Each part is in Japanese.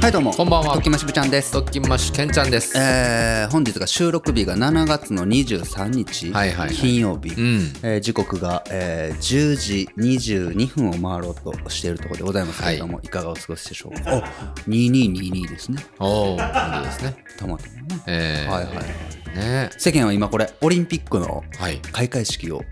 はいどうも。こんばんは。ときましぶちゃんです。とっきんましけんちゃんです。えー、本日が収録日が7月の23日、はいはいはい。金曜日、うん。えー時刻が、えー10時22分を回ろうとしているところでございますけれども、い、かがお過ごしでしょうか？お。2222ですね。おー、いいですね。たまたまね。えー、はいはいはい。ね。世間は今これオリンピックのはい。開会式を、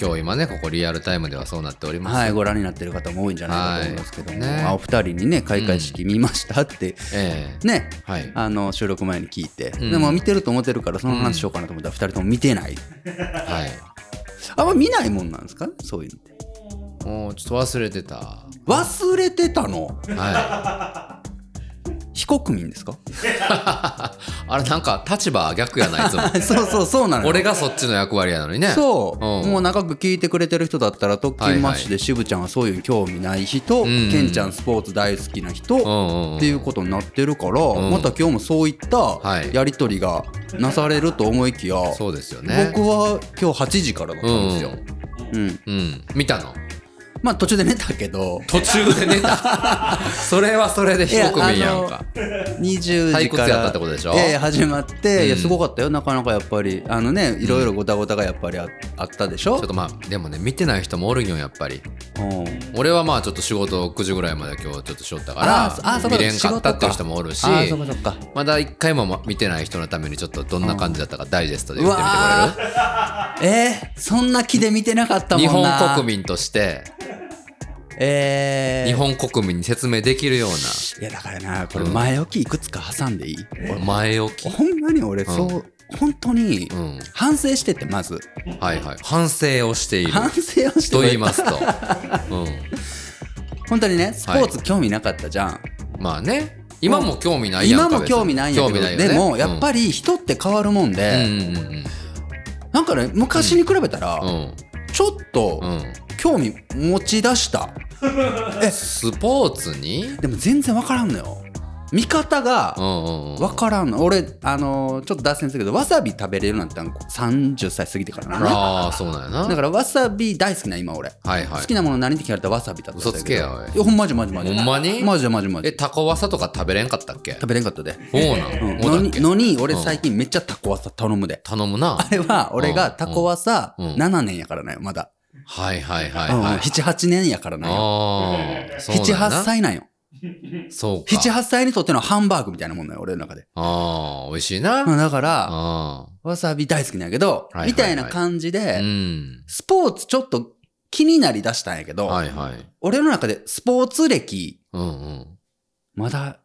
今日今ね、ここリアルタイムではそうなっております。はい、ご覧になっている方も多いんじゃないかと思いますけども、はいね。あお二人にね開会式見ましたって、えね。ー、はい。あの収録前に聞いて、ん。でも見てると思ってるからその話しようかなと思ったら2人とも見てない、はい。あんま見ないもんなんですか？そういうのって。もうちょっと忘れてた。忘れてたの？は非国民ですか？い。あれなんか立場逆やないつも。そうそうそうなのよ俺がそっちの役割やのにね。そう、うんもう長く聞いてくれてる人だったら特勤マッシュで渋ちゃんはそういう興味ない人、んケンちゃんスポーツ大好きな人、うんうんうん。っていうことになってるから、んまた今日もそういったはいやり取りがなされると思いきや、そうですよね。僕は今日8時からだったんですよ。うんうん。見たの？まあ途中で寝たけど。途中で寝た。それはそれで非国民やんか。20時から退屈やったってことでしょ？ええ始まって、いやうんすごかったよ。なかなかやっぱり。あのねいろいろごたごたがやっぱりああったでしょ？ちょっとまあ、でもね、見てない人もおるんよ、やっぱり。うん。俺はまあちょっと仕事9時ぐらいまで今日ちょっとしよったから見れんかったっていう人もおるしまだ一回もま見てない人のためにちょっとどんな感じだったかダイジェストでう言ってみてわくれる？ー。えー、そんな気で見てなかったもん日な本国民としてえー、日本国民に説明できるよういやだからなこれ前置きいくつか挟んでいい、な前置き。ほんまに俺そう、本当にうん。反省しててまず。はいはい。反省をしている。反省をしてと言いますと、う本当にねスポーツ興味なかったじゃん、ん、まあね。今も興味ないやんか今も興味ないんやけど興味ないよね。でもやっぱりり人って変わるもんで、うんうんうん。なんかね昔に比べたら、うん。ちょっとうん興味持ち出した、スポーツに？でも全然分からんのよ。見方が分からんの。俺あのーちょっと脱線するけどわさび食べれるなんて30歳過ぎてからな。ああそうなんやな。だからわさび大好きな今俺、はいはい。好きなもの何って聞かれたらわさびだった嘘つけやおい。いやほんまじまじまじほんまに？マジでマジマジ。え、タコワサとか食べれんかったっけ？食べれんかったで、そうなん、うん、もうだっけのにのに俺最近めっちゃタコワサ頼むで、頼むな。あれは俺がタコワサうんうん7年やからなよまだ、はいはいはいうんはい。78年やからなよああ、そうなんやな78。歳なんよそうか。78歳にとってのハンバーグみたいなもんだよ俺の中で、ああ、美味しいな。まあ、だからあわさび大好きなんやけど、はいはいはいみたいな感じあ。で、うん。スポーツちょっと気になりだしたんやけど、はいはい。俺の中でスポーツ歴うんうん。まだ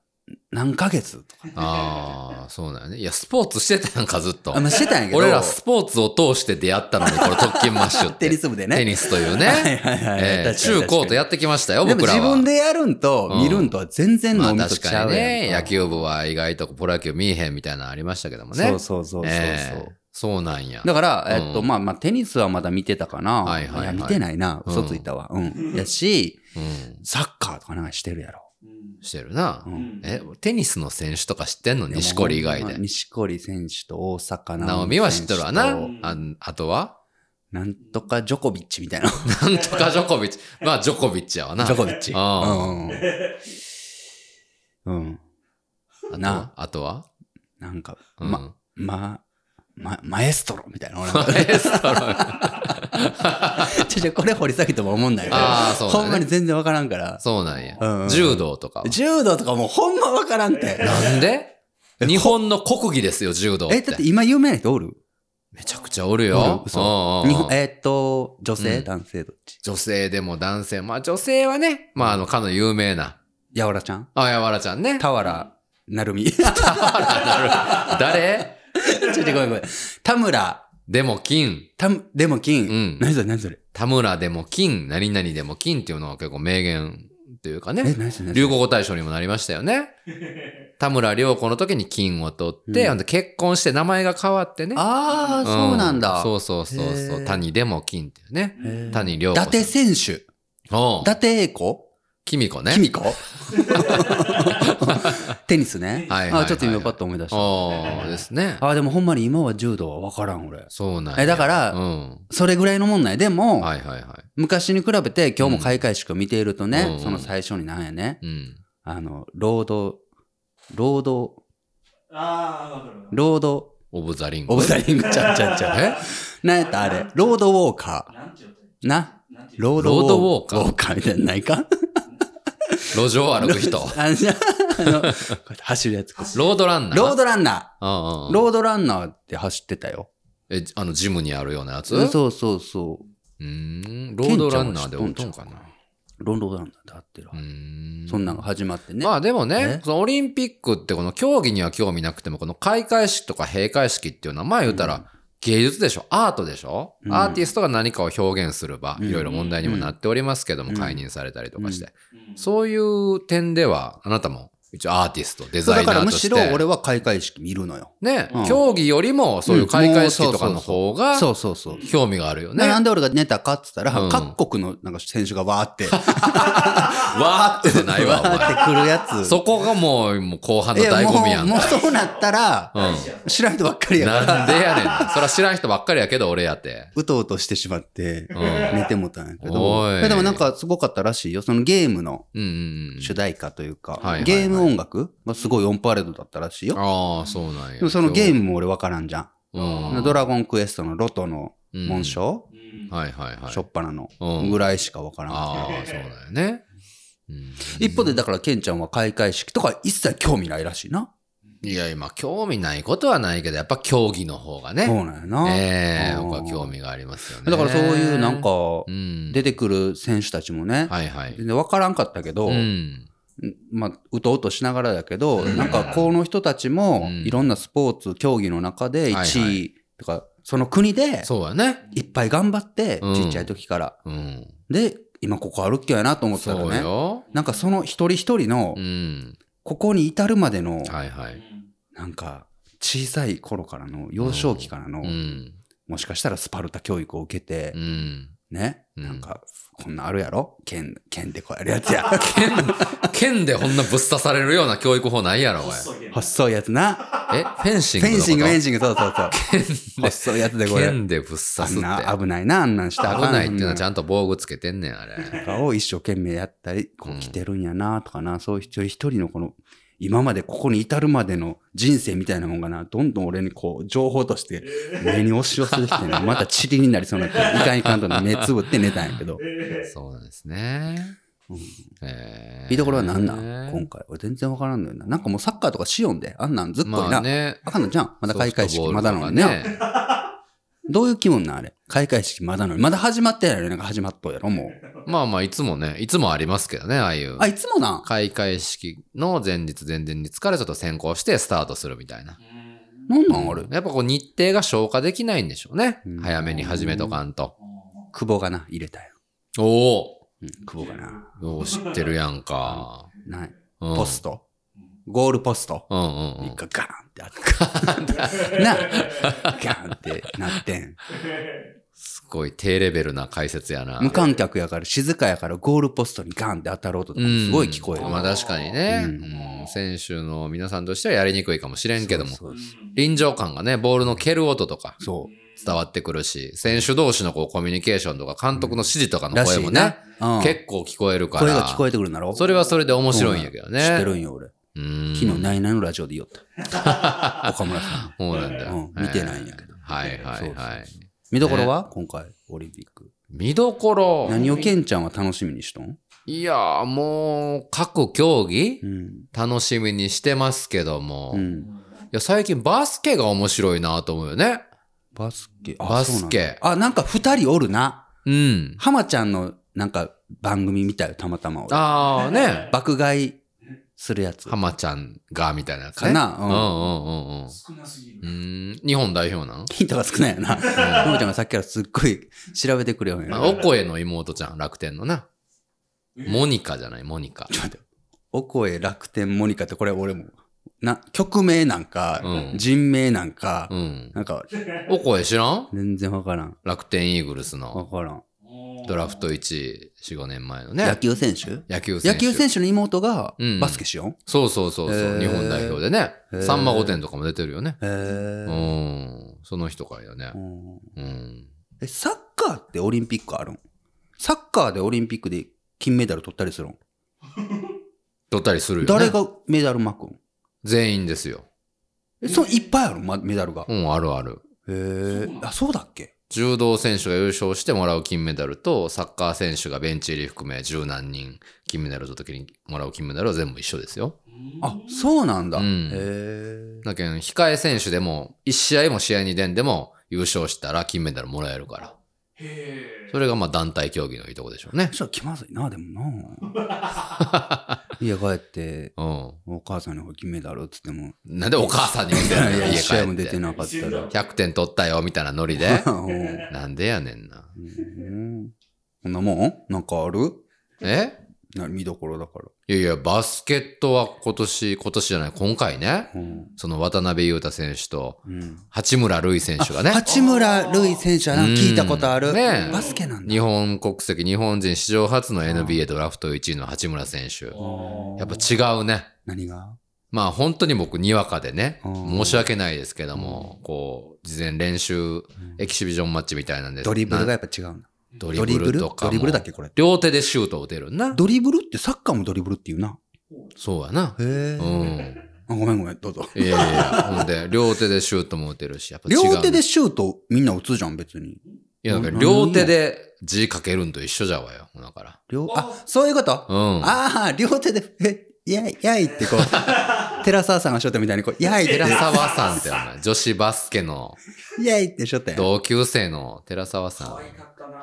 何ヶ月とかああ、そうなんやね。いや、スポーツしてたやんか、ずっとあ、。まあ、してたんやけど俺らスポーツを通して出会ったのに、この特訓マッシュっテて。ニス部でねテニスというはいね。はいはい、ええ確かに中高とやってきましたよ、僕らは。自分でやるんとうん見るんとは全然まあ脳みそ確かにね、野球部は意外とプロ野球見えへんみたいなのありましたけどもね。そうそうそうそうそう、ええそうなんや。だから、えっと、うんまあまあ、テニスはまだ見てたかな。はいはいはいや、見てないな。嘘ついたわ。うん。やし、うん。サッカーとかなんかしてるやろ。してるな。うんえ、テニスの選手とか知ってんの？錦織以外で。錦織選手と大坂な直美は知ってるわな。とああとは？なんとかジョコビッチみたいな。なんとかジョコビッチ。まあ、ジョコビッチやわな。ジョコビッチ。あうん。うん。あなあとは？なんか、うんま、ま、ま、マエストロみたいな。俺マエストロ。ちょちょ、これ掘り下げても思んないあーそうだねほんまに全然わからんから。そうなんやうんうん。柔道とかは。柔道とかもうほんまわからんって。なんで？日本の国技ですよ、柔道っえ、だってて。今有名な人おる？めちゃくちゃおるおよる？嘘うんうんうん日本、えーっと、女性、うん男性どっち？女性でも男性も。まあ女性はね、まああの、かの有名な。やわらちゃん？あ、やわらちゃんね。俵なるみ。ち誰？ょ ちょ、ごめんごめん。田村、でも金。たでも金。うん何それ何それ田村でも金、何々でも金っていうのは結構名言っていうかえ、ね。何それ何それ流行語大賞にもなりましたよね。田村良子の時に金を取って、うん結婚して名前が変わってね。ああ、そうなんだ。そうそうそうへそう。ー谷でも金っていうね。谷良子。伊達選手。伊達英子？きみこね。きみこテニスね。はいはいはいあ、ちょっと今パッと思い出した。ああ、ですね。あ、でもほんまに今は柔道は分からん、俺。そうなんやえ、だから、うん。それぐらいのもんない。でも、はいはいはい。昔に比べて今日も開会式を見ているとね、うんその最初になんやね、うん。あの、ロード、ロード、ああ、わかるわかる。ロード、オブザリング。オブザリングちゃうちゃうちゃう。え？なんやったあれ、ロードウォーカなんて言うー。な、なんて言うロードロードウォーカーウォーカーみたいなのないか？路上を歩く人。あの、じゃあの走るやつ。ロードランナー？ロードランナー。うんロードランナーって走ってたよ。え、あの、ジムにあるようなやつ？そうそうそう。うーん。ロードランナーでおっとんかな。ロードランナーってあってる。そんなんが始まってね。まあでもねえ、そのオリンピックってこの競技には興味なくても、この開会式とか閉会式っていうのは、まあ言うたら芸術でしょ？アートでしょ、うんアーティストが何かを表現する場、うんいろいろ問題にもなっておりますけども、うん解任されたりとかして。うんそういう点では、あなたも一応アーティスト、デザだからむしイナーとして。ろ俺は開会式見るのよ。ね、うん競技よりもそういう開会式とかの方がそうそうそう。興味があるよね。ななんで俺が寝たかって言ったら、うん各国のなんか選手がわーって、わーってじゃないわ、おわー前。ってくるやつ。そこがもう、もう後半の醍醐味やんもう、そうなったら、うん。知らん人ばっかりやから、なんでやねん。そら知らん人ばっかりやけど、俺やって。うとうとしてしまって、うん。寝てもたんやけど。でもなんかすごかったらしいよ。そのゲームの。主題歌というか、ゲーム音楽がすごいオンパレードだったらしいよ。ああ、そうなんや。でもそのゲームも俺わからんじゃん。うん。ドラゴンクエストのロトの紋章、うんはいはいはい。しょっぱなのうんぐらいしかわからん。ああ、そうだよね。うん一方でだからケンちゃんは開会式とか一切興味ないらしいな。いや、今、興味ないことはないけど、やっぱ競技の方がそうね。なんやな。ええうん僕は興味がありますよね。だからそういうなんかうん。出てくる選手たちもね、はいはい。全然わからんかったけど、うん。まあ、うとうとしながらだけど、なんかこの人たちもうんいろんなスポーツ、競技の中ではいは1位とか、その国でそうやね。いっぱい頑張って、うんちっちゃい時から。うん。で、今ここ歩きやなと思ったそうらね、よ。なんかその一人一人のう、ん。ここに至るまでの。なんか小さい頃からの、幼少期からのう、ん。もしかしたらスパルタ教育を受けてう、ん。ね、うんなんか、こんなんあるやろ？剣、剣でこうやるやつや。剣でこんなぶっ刺されるような教育法ないやろ、おい。細いやつな。え、フェンシングフェンシング、フェンシング、そうそうそう。細いやつでこれ。剣でぶっ刺すって。な危ないな、あんなんした危ないっていうのはちゃんと防具つけてんねん、あれ。とかを一生懸命やったり、こうんう来てるんやな、とかな、そういう一人一人のこの、今までここに至るまでの人生みたいなもんがな、どんどん俺にこう、情報として目に押し寄せてきてね、また塵になりそうになって、いかんいかんとね目つぶって寝たんやけど。そうなんですね。うんえー見どころは何なん？今回。俺全然わからんのよな。なんかもうサッカーとかしよんで、あんなんずっこいな。まあね。あかんのじゃん。まだ開会式まだなのにね。どういう気分なんあれ？開会式まだなのに。まだ始まってないのになんか始まっとうやろもう。まあまあ、いつもね、いつもありますけどね、ああいう。あ、いつもなん？開会式の前日、前々日からちょっと先行してスタートするみたいな。なんなんあれ？やっぱこう日程が消化できないんでしょうねうん。早めに始めとかんと。久保がな、入れたよ。おおうん、久保がな。よう知ってるやんか。ない。うんポスト？ゴールポスト。うんうんうん。一回ガーンってあって。な、ガーンってなってん。すごい低レベルな解説やな。無観客やから静かやからゴールポストにガーンって当たる音とかすごい聞こえる。まあ確かにね、ううんん選手の皆さんとしてはやりにくいかもしれんけども、そうそう臨場感がね、ボールの蹴る音とかそう。伝わってくるし、選手同士のこうコミュニケーションとか監督の指示とかの声もね、な。うん結構聞こえるから、声が聞こえてくるんだろそれはそれで面白いんやけどね。知ってるんよ、俺。うん昨日、ナイナイのラジオで言おった。岡村さん。そうなんだよ。うん見てないんやけどえーはいはいはい。見どころは？今回、オリンピック。見どころ？何をケンちゃんは楽しみにしとん？いやーもう、各競技？うん。楽しみにしてますけども、いうん。や最近バスケが面白いなと思うよね。バスケ？あバスケあ、なんか二人おるな。うん。浜ちゃんのなんか番組見たよ、たまたま俺。ああね。爆買いするやつ。浜ちゃんがみたいなやつね。かな？うんうんうんうんうん。少なすぎる。うーん、日本代表なん？ヒントが少ないよな。浜ちゃんがさっきからすっごい調べてくれよんお声の妹ちゃん、楽天のな。モニカじゃない、モニカ。ちょっと待って。お声楽天モニカってこれ俺も、な、曲名なんか、うん人名なんか、うん。なんか、お声知らん？全然わからん。楽天イーグルスの。わからん。ドラフト1位、4、5年前のね。野球選手？野球選手。野球選手の妹がうんバスケしよそうそうそうそう、へー日本代表でねさんま御殿とかも出てるよね。う。ん。その人からよねう。んうん。え、サッカーってオリンピックあるん？サッカーでオリンピックで金メダル取ったりするん？取ったりするよね。誰がメダル巻くん？全員ですよ。え、そのいっぱいある？まメダルが。へうん、あるある。え。あ、そうだっけ？柔道選手が優勝してもらう金メダルと、サッカー選手がベンチ入り含め十何人金メダルの時にもらう金メダルは全部一緒ですよ。あ、そうなんだ。うんへえ。だけど、控え選手でも、一試合も試合に出んでも優勝したら金メダルもらえるから。それがまあ団体競技のいいとこでしょうねそ。したら気まずいな、でもな。家帰って、うん。お母さんに金メダルっつっても、なんでお母さんに見せいやいや、家一試合も帰って。出てなかったら。100点取ったよ、みたいなノリで。うんなんでやねんな。うんこんなもん？なんかある？え？な見どころだから。いやいや、バスケットは今年、今年じゃない、今回ね。うん。その渡辺裕太選手と、うん。八村塁選手がね。八村塁選手はな聞いたことある。うんねえバスケなんだ。日本国籍、日本人史上初の NBA ドラフト1位の八村選手。あやっぱ違うね。何が？まあ本当に僕にわかでね、うん申し訳ないですけども、こう、事前練習、エキシビジョンマッチみたいなんで。ドリブルがなやっぱ違うんだ。ドリブル？とかも。ドリブルだっけこれ。両手でシュートを打てるな。ドリブルってサッカーもドリブルって言うな。そうやな。へえ。うん。あごめんごめん、どうぞ。いやいやいや、ほんで、両手でシュートも打てるし、やっぱ違う。両手でシュートみんな打つじゃん、別に。いや、だから何両手で字書けるんと一緒じゃわよ。だから。両、あ、そういうこと？うん。ああ、両手で、え、やい、やいってこう、寺澤さんがしょったみたいにこう、やいって、寺沢さんってお前、女子バスケのやいってしょったやん。同級生の寺沢さん。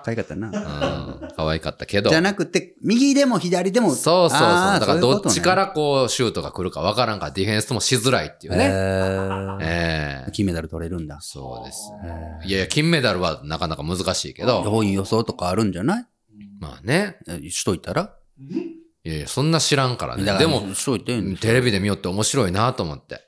可愛かったな。可愛かったな。うん。可愛かったけど。じゃなくて、右でも左でも。そうそうそう。だからどっちか。らこう、シュートが来るかわからんから、ディフェンスもしづらいっていうとねええー金メダル取れるんだ。そうです。へいやいや、金メダルはなかなか難しいけーど、どういう予想とかあるんじゃない？まあね。えしといたら？いやいや、そんな知らんからね。でも、しといて。テレビで見よって面白いなと思って。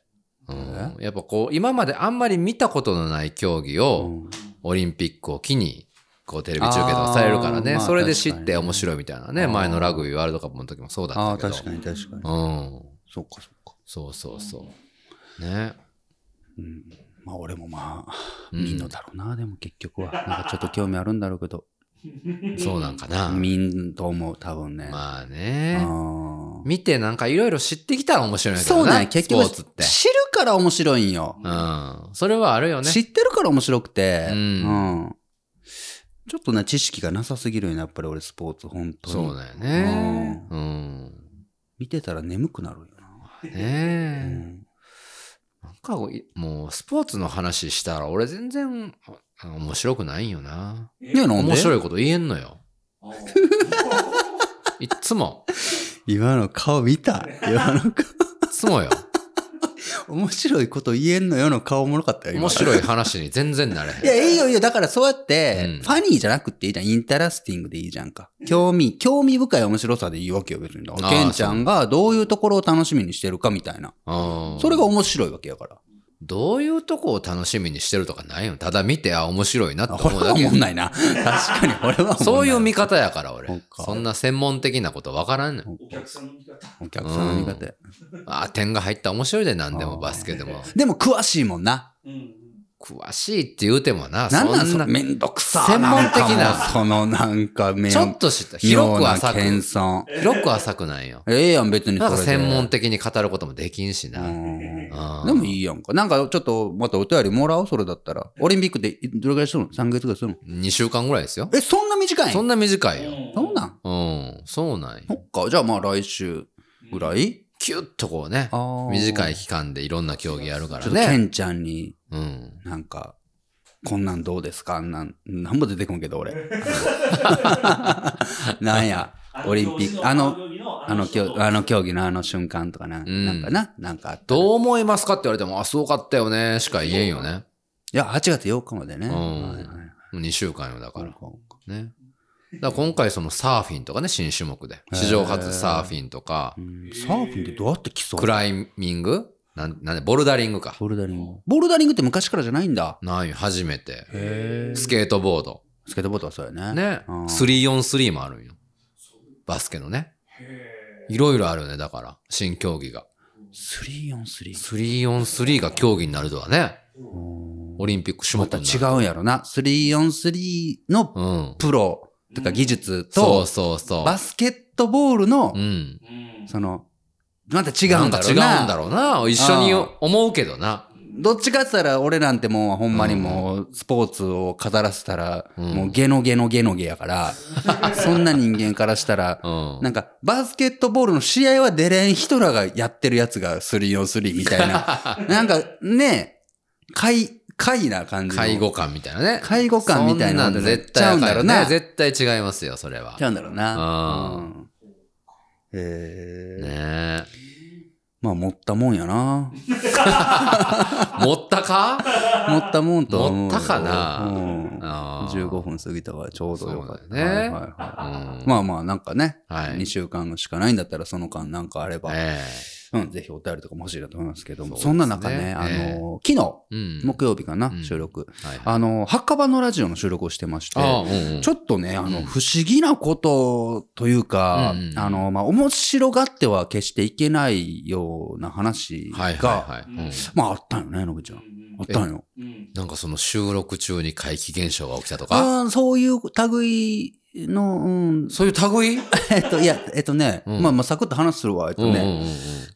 うん、やっぱこう、今まであんまり見たことのない競技うを、んオリンピックを機に、こうテレビ中継とかされるからね、それで知って面白いみたいなね、前のラグビーワールドカップの時もそうだああ、ったけど。確かに確かに。うん。そっかそっか。そうそうそう。ね。うん。まあ俺もまあ、うん見んのだろうな、でも結局は。なんかちょっと興味あるんだろうけど。そうなんかな。見んと思う、多分ね。まああね。ー見てなんかいろいろ知ってきたら面白いけどそうななんや結局。知るから面白いんよ。うん。それはあるよね。知ってるから面白くて、うんうんちょっとね、知識がなさすぎるよね、やっぱり俺スポーツ、本当に。そうだよね。うん。見てたら眠くなるよな。ねえ。うんなんかいもうスポーツの話したら俺全然あ面白くないんよな。ねなんで？面白いこと言えんのよ。いっつも。今の顔見た 今の顔。いっつもよ。面白いこと言えんのよの顔おもろかったよ、今面白い話に全然なれへん。いや、いいよいいよ。だからそうやって、うんファニーじゃなくていいじゃん。インタラスティングでいいじゃんか。興味、興味深い面白さでいいわけよ、別に。だからあーケンちゃんがどういうところを楽しみにしてるかみたいな。うんそれが面白いわけやから。どういうとこを楽しみにしてるとかないよ。ただ見て、あ、面白いなって思うだけおもんないな。確かに、俺はそういう見味方やから、俺そんな専門的なことわからんねん。お客さんの見方。お客さんの見方や。あ、点が入ったら面白いで、なんでもバスケでも。でも詳しいもんな。うんうん。詳しいって言うてもな、なんなんそそんな。のめんどくさ専門的なそのなんかめんちょっと知った。広く浅く。遜。広く浅くないよ。ええやん、別にそなんれ専門的に語ることもできんしな。でもいいやんか。なんかちょっとまたお便りもらおう、それだったら。オリンピックでどれぐらいするの ?3 ヶ月ぐらいするの？2週間ぐらいですよ。え、そんな短いん？そんな短いよ。そうなん？うん。そうなんよそっか。じゃあまあ来週ぐらい？キュッとこうね短い期間でいろんな競技やるからちょっとケね。ンちゃんにうん。なんか、こんなんどうですか？あんなん、なんも出てこんけど俺。なんや、オリンピック、あの、あの競あの競技のあの瞬間とかな、んなんかな、なんかどう思いますかって言われても、あ、すごかったよね、しか言えんよね。いや、8月8日までね。うんはいはいもう2週間よ、だから。ね。だ今回そのサーフィンとかね、新種目で。史上初サーフィンとか、うんサーフィンってどうやって競うクライミングなん、なんで、ボルダリングか。ボルダリング。ボルダリングって昔からじゃないんだ。ないよ、初めて。へスケートボード。スケートボードはそうやね。ね。うん 3on3 もあるんよ。バスケのね。へいろいろあるよね、だから。新競技が。3on3。3on3 が競技になるとはね。オリンピック種また目になる。違うんやろな。3on3 のうん。プロとか技術そうと、そうそう。バスケットボールのう、ん。うんその、また違うんだろうな。なんか違うんだろうな。一緒に思うけどな。どっちかって言ったら、俺なんてもうほんまにもう、スポーツを語らせたら、うんもうゲノゲノゲノゲやから、そんな人間からしたら、うん。なんか、バスケットボールの試合は出れん人らがやってるやつが 3on3 みたいな。なんか、ね、怪、怪な感じの。介護官みたいなね。介護官みたいなそんなん絶対あかんよちゃうんだろうなね。絶対違いますよ、それはち。ゃうんだろうな。うんへえ。ねえ。まあ、持ったもんやな。持ったか？持ったもんとは思。持ったかな？うん。あー15分過ぎたからちょうどよかった。ねはいはいはいうんまあまあ、なんかね、はい2週間しかないんだったらその間なんかあれば、えうん、ぜひお便りとかも欲しいなと思いますけども、そね。そんな中ね、あえ。えの、昨日、えうん。木曜日かな、うん。収録。はいはい。あの、墓場のラジオの収録をしてまして、うんうん。ちょっとね、あの、うん。不思議なことというか、うんうんあの、まあ、面白がっては決していけないような話が、はいはいはい。うん。まあ、あったんよね、のぶちゃん。あったんよ。うん。なんかその収録中に怪奇現象が起きたとか、ああ、そういう類の、うん、そういう類？えっと、いや、えっとね、うん。まあまあ、サクッと話するわ、えっとね、うんうんうんうん。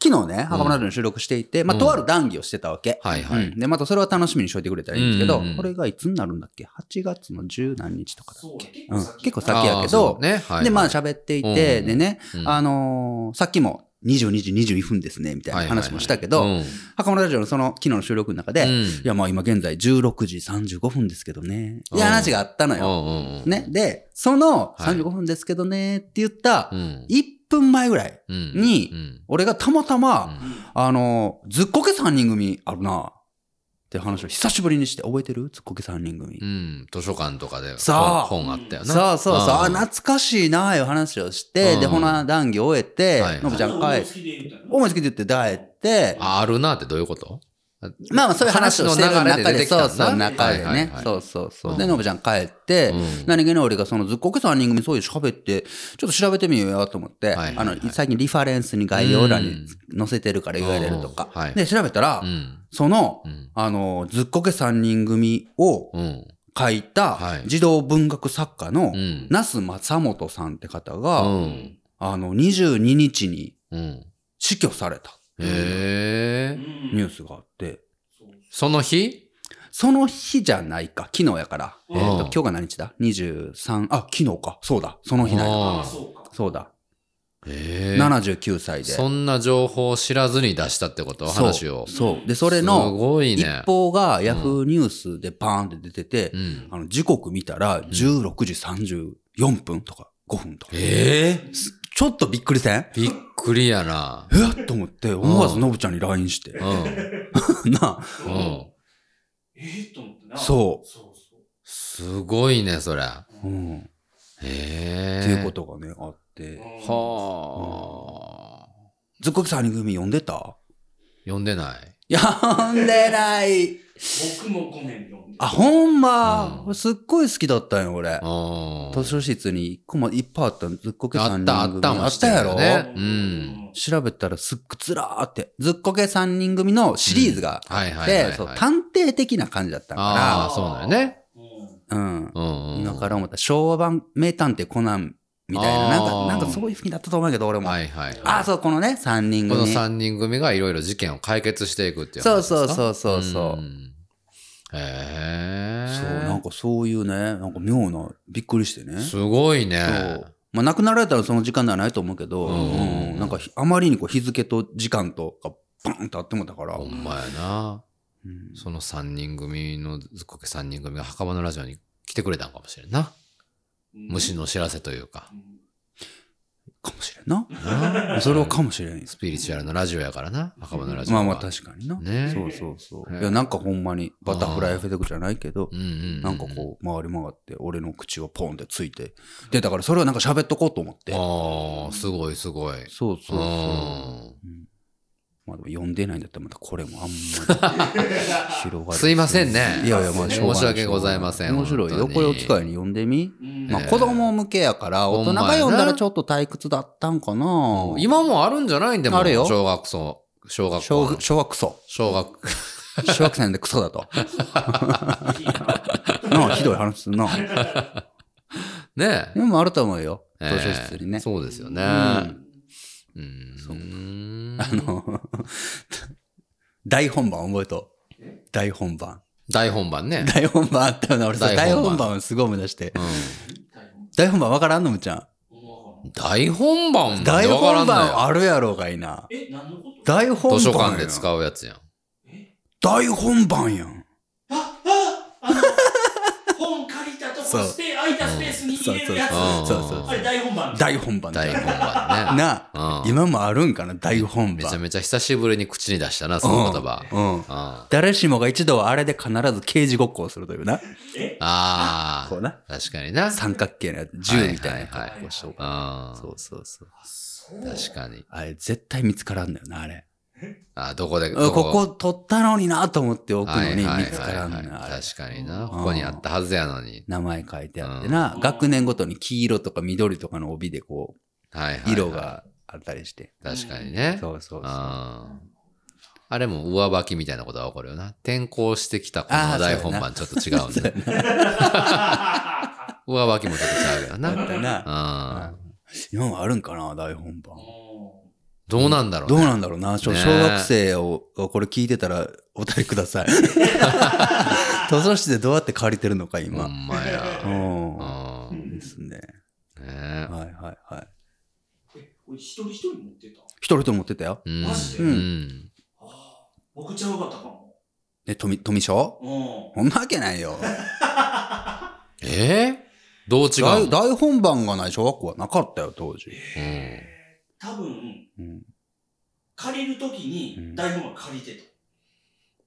昨日ね、墓場ラジオの収録していて、まあ、うん。とある談義をしてたわけ。はいはい。うん。で、またそれは楽しみにしといてくれたらいいんですけど、うんうんうん。これがいつになるんだっけ ?8 月の十何日とかだっけ？結構先うん。結構先やけどう、ね、はいはい。で、まあ喋っていて、うん。でね、うん。あのーさっきも22時22分ですね、みたいな話もしたけど、うん墓場ラジオのその昨日の収録の中で、うん。いや、まあ今現在16時35分ですけどね、いやうん話があったのうんよ。ね。で、そのはい35分ですけどねって言ったうん。1分前ぐらいうん。にうん。俺がたまたま、うん。あの、ずっこけ3人組あるなって話を久しぶりにして、覚えてる？ずっこけ3人組。うん、図書館とかでそう。本本あったよな。そうそうそう、あ、ん。懐かしいなあいう話をして、うん。で、ほな談義終えてはい、のぶちゃん帰っあ好きでみたいな思いつきで言って帰って、あ、あるなってどういうこと？まあまあそういう話をしてる中で、そうそう、中でねそうそうそうう。んで、のぶちゃん帰ってうん、何気に俺がそのずっこけ3人組そういう喋って、ちょっと調べてみようよと思って、あの、最近リファレンスに概要欄に載せてるから言われるとか。で、調べたらう、ん。そのう、ん。あの、ずっこけ3人組をうん。書いたはい児童文学作家のうん。那須正元さんって方うが、ん。あの、22日にうん。死去されたへえ。ニュースがあって、その日？その日じゃないか、昨日やから。えっ、と、うん今日が何日だ ?23、あ、昨日か。そうだ、その日なんそうかそうだ。へえ。79歳で。そんな情報を知らずに出したってこと？話を。そう。で、それすの一ごいね。報がヤフーニュースでパーンって出てて、うん。あの、時刻見たら16時34分とか5分とか。ええ。ちょっとびっくりせん？びっくりやな。え？っと思って、思わずのぶちゃんに LINE して。うん。なあ、うん。ええと思ってなそうそうそうすごいね、それ。うん。っへえ。ていうことがね、あって。はあ。ずっこき3人組読んでた？読んでない。読んでない。僕もコメント読んであ、ほんま、うんすっごい好きだったんよ、俺。ああ。図書室に一個もいっぱいあったのずっこけ3人組。あった、あったもあったやろ、ね。うん。調べたらすっごいずらーって、ずっこけ3人組のシリーズがあはいって、はいはいはい。そう探偵的な感じだったああ、かそうだよね。うんら、うん。うんうん。今から思ったら昭和版名探偵コナンみたいな、なんか、なんかそういう風になったと思うけど、俺も。はいはい。ああ、そう、このね、3人この組。3人組がいろいろ事件を解決していくっていうそうそうそうそうそう。んへえ。そう、なんかそういうね、なんか妙な、びっくりしてね。すごいそねう。。まあ、亡くなられたらその時間ではないと思うけど、うんうんなんかひあまりにこう日付と時間とがバンとあってもだから、ほんまやな。うんその3人組の、ずっこけ3人組が墓場のラジオに来てくれたんかもしれんな。虫の知らせというか。かもしれんな。なそれはかもしれんよ。スピリチュアルなラジオやからな。墓場のラジオは。まあまあ確かにな。ねそうそうそう。いや、なんかほんまにバタフライエフェクトじゃないけどう、んうんうん。なんかこう回り回って俺の口をポンってついて。で、だからそれはなんか喋っとこうと思って。ああ、すごいすごい。そうそうそう。まあ読んでないんだったらまたこれもあんまり広がる。すいませんねいやいや、まあ、申し訳ございません面白いよ。これを機会に読んでみ。うんまあ子供向けやから、大人が読んだらちょっと退屈だったんかな。今もあるんじゃない？んでもあるよ小学校。小学小校。小学そ。小学。小学 生なんでクソだと。ななあ、ひどい話するな。ねでもあると思うよ。え図書室にね。そうですよね。うんうーん。あの、大本番覚えとう。大本番。大本番ね。大本番あったよな。俺さ、大大本番本番をすごい思い出して。うん。大本番わからんのむちゃん。大本番大本番あるやろうがいな。え、何のこと？大本番図書館で使うやつやん。大本番やん。あ、あ、あの、本借りたとこスペ空いたスペースに入れるやつ。うんそうそうあれ大本番。大本番だ大本番ね。な今もあるんかな大本番。めちゃめちゃ久しぶりに口に出したな、その言葉。誰しもが一度はあれで必ず刑事ごっこをするというな。え？あこうな。確かにな。三角形のやつ、銃みたいなはいはいはい格好してるあそうそうそう。そう確かに。あれ、絶対見つからんだよな、あれ。あどこで、こ？こ取ったのになと思って置くのに見はいはいつからんのはいよ、あれ。確かにな。ここにあったはずやのに。名前書いてあってな、学年ごとに黄色とか緑とかの帯でこはいはいはい。う、色。があったりして。確かにね。そうそうそう。あれも上履きみたいなことが起こるよな。転校してきたこの大本番ちょっと違うんだ。上履きもちょっと違うけどあな。な。あー今もあるんかな、大本番。どうなんだろうね。どうなんだろうな。小学生をこれ聞いてたらお便りください。図書室でどうやって借りてるのか、ほ今。んまや。う。うんんですね。ねはいはいはい。え、これ一人一人持ってた？一人と持ってたよ。うんマジでうん。僕ちゃうかったかも。え、富、富賞うん。そんなわけないよ。えー？どう違大うの？大本番がない小学校はなかったよ、当時。うん多分、うん借りるときうんに大本番借りて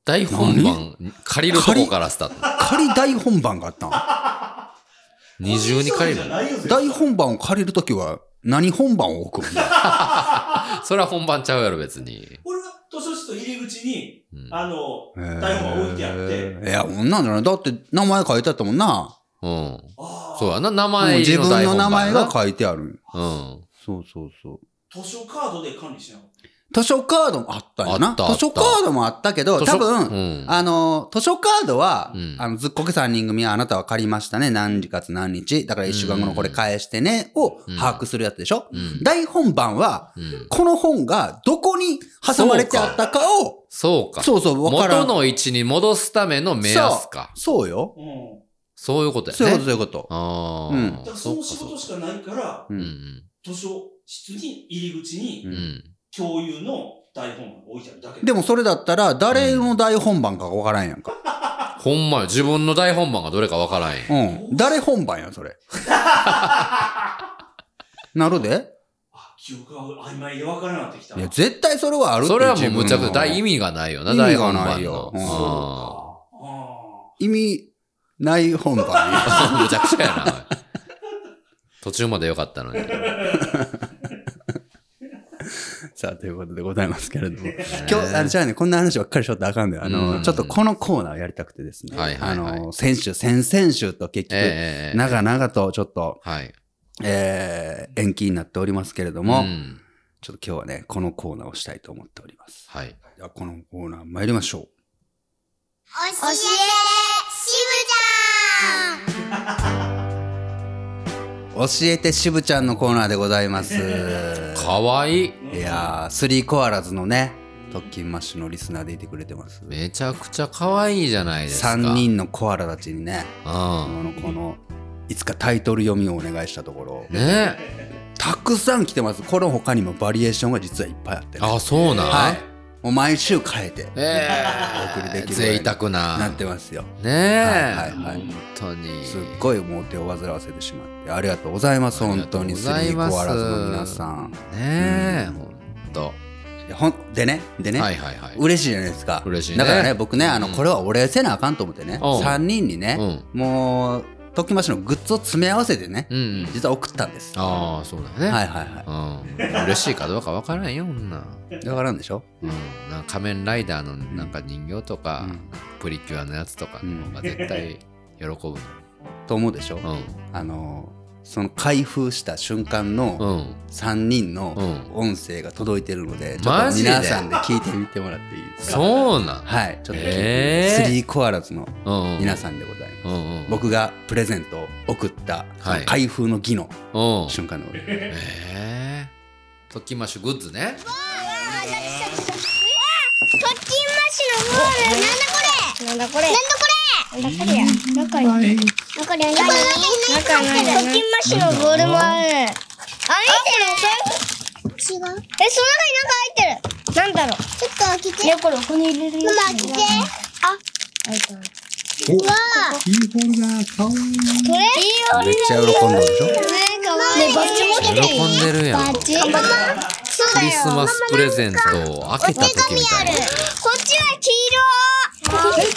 た。大本番借りるとこからスタート。仮大本番があったん 二重に借りるじゃないよ、絶対大本番を借りるときは何本番を置くんだ それは本番ちゃうやろ、別に。俺は図書室の入り口に、うんあの、大本番置いてあって、えーいや、こんなんじゃない？だって名前書いてあったもんな。うん。ああ、そうやな、名もう前入り自分の名前がい書いてある。うん。そうそうそう。図書カードで管理しなかっ図書カードもあったよな図書カードもあったけど、多分、うんあの、図書カードは、うんあの、ずっこけ3人組はあなたは借りましたね。何時かつ何日。だから1週間後のこれ返してね。をうん把握するやつでしょ、うん大本番は、うん。この本がどこに挟まれてあったかを、そうか。そうそう、わからん。元の位置に戻すための目安か。そうよ。た。うん。そういうことやね。そういうこと、そういうこと。ああ。うんだからその仕事しかないから、ううんん。図書室に入り口に。共有の大本が置いてあるだけでもそれだったら、誰の大本番かがわからんやんか。ほんまよ。自分の大本番がどれかわからんやん。うん。誰本番や、それ。なるであ、記憶が曖昧で分からなくなってきた。いや、絶対それはあるそれはもうむちゃくちゃ大意味。味がないよな、意味が大本番ないようん意味ない本番。むちゃくちゃやな。途中までよかったのに。さあ、ということでございますけれども。今日、あの、じゃあね、こんな話ばっかりしとったらあかんで、あうの、んちょっとこのコーナーをやりたくてですね。はいはいはいあの、先週、先々週と結局、ええ長々とちょっと、はい。えー延期になっておりますけれども、うんちょっと今日はね、このコーナーをしたいと思っております。はい。では、このコーナー参りましょう。教えて、しぶちゃん教えて渋ちゃんのコーナーでございます。かわいい。いやー、スリーコアラズのね、特勤マッシュのリスナーでいてくれてます。めちゃくちゃかわいいじゃないですか。3。人のコアラたちにね、うこの、この、いつかタイトル読みをお願いしたところ、ん。ねたくさん来てます。この他にもバリエーションが実はいっぱいあってね。あ、そうなん？はい。もう毎週変えて、えお送りでえきる贅沢な。なってますよ。ねえ。はいはいはい本当に。すっごいもう手を煩わせてしまって、ありがとうございます。本当にスリーコアラズの皆さん。ねえ、ほんと。いやほんでね、でね、はいはいはい。嬉しいじゃないですか。嬉しいねだからね、僕ね、あの、うんこれはお礼せなあかんと思ってね、うん3人にね、もう、トキマシのグッズを詰め合わせてね、うんうん。実は送ったんです。ああ、そうだね。はいはいはうん。嬉しいかどうかわからんよ、こんなん。い。わからんでしょ？うん。なんか仮面ライダーのなんか人形とか、うんプリキュアのやつとかの方が絶対喜ぶ と思うでしょ、の。あのーその開封した瞬間うん。うのん。3人のうん音声が届いてるので、ちょっと皆さんで聞いてみてもらっていいですか？そうなん？はい、ちょっと聞いて、へースリーコアラズのうんうん。皆さんでございます。うんうん。僕がプレゼントを送った、開封の儀のうん。瞬間の俺、ええー。トキマッシュグッズね。トッキンマッシュのゴールなんだこれなんだこれなんだこれ中に中に中に中にトッキンマッシュのボールもある。あ、見てる違う。え、その中になんか入ってる。なんだろう。ちょっと開けて。いや、これここに入れるよ。ママ開けて。あ、開いた。うわ。キーホルダーかわいい。めっちゃ喜んでるでしょ？ねかわいいねバッジ持って喜んでるやん。バッジそうだよクリスマスプレゼントを開けた時みたいな。こっちは黄色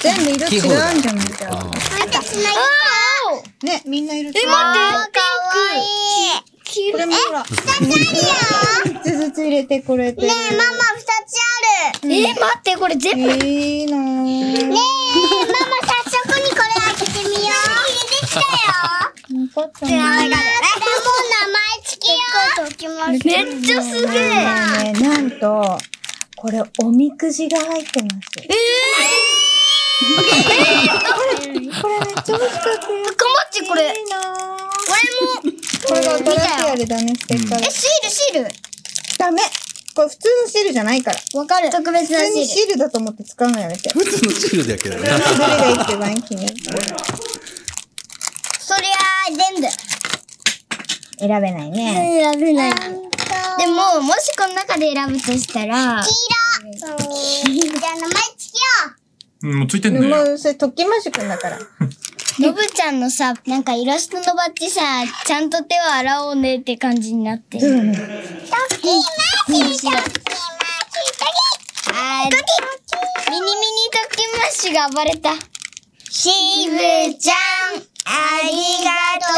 全部色違うんじゃないか。私の色ね、みんな色違う。え、待ってかわいい黄色これもほら、二つあるよ3つずつ入れてこれで。ねえ、ママ二つある。え、待って、これ全部。ねいいなぁ。え、ママ早速にこれ開けてみよう。入れてきたよ。よかったで、ね。あれもう名前付けよう。めっちゃすげえ。ねなんと、これおみくじが入ってます。えこれめっちゃ欲しかったよ。かまっちこれ。いいなぁ。俺も。これが新しいあれだね、ステッカーえ、で。シール、シール。ダメこれ普通のシールじゃないから。わかる。特別な普通にシール。シールだと思って使うのやめて。普通のシールだけどね。どれが一番気に入ってるそりゃあ、全部。選べないね。選べない。でも、もしこの中で選ぶとしたら。黄色。じゃあ名前付けよう。うんもうついてんのよ。もう、それ、ときましくんだから。のぶちゃんのさ、なんかイラストのバッジさ、ちゃんと手を洗おうねって感じになってる。トッキーマッシュトッキーマッシュトキあー、ミニミニトッキーマッシュが暴れた。しぶちゃん、ありがと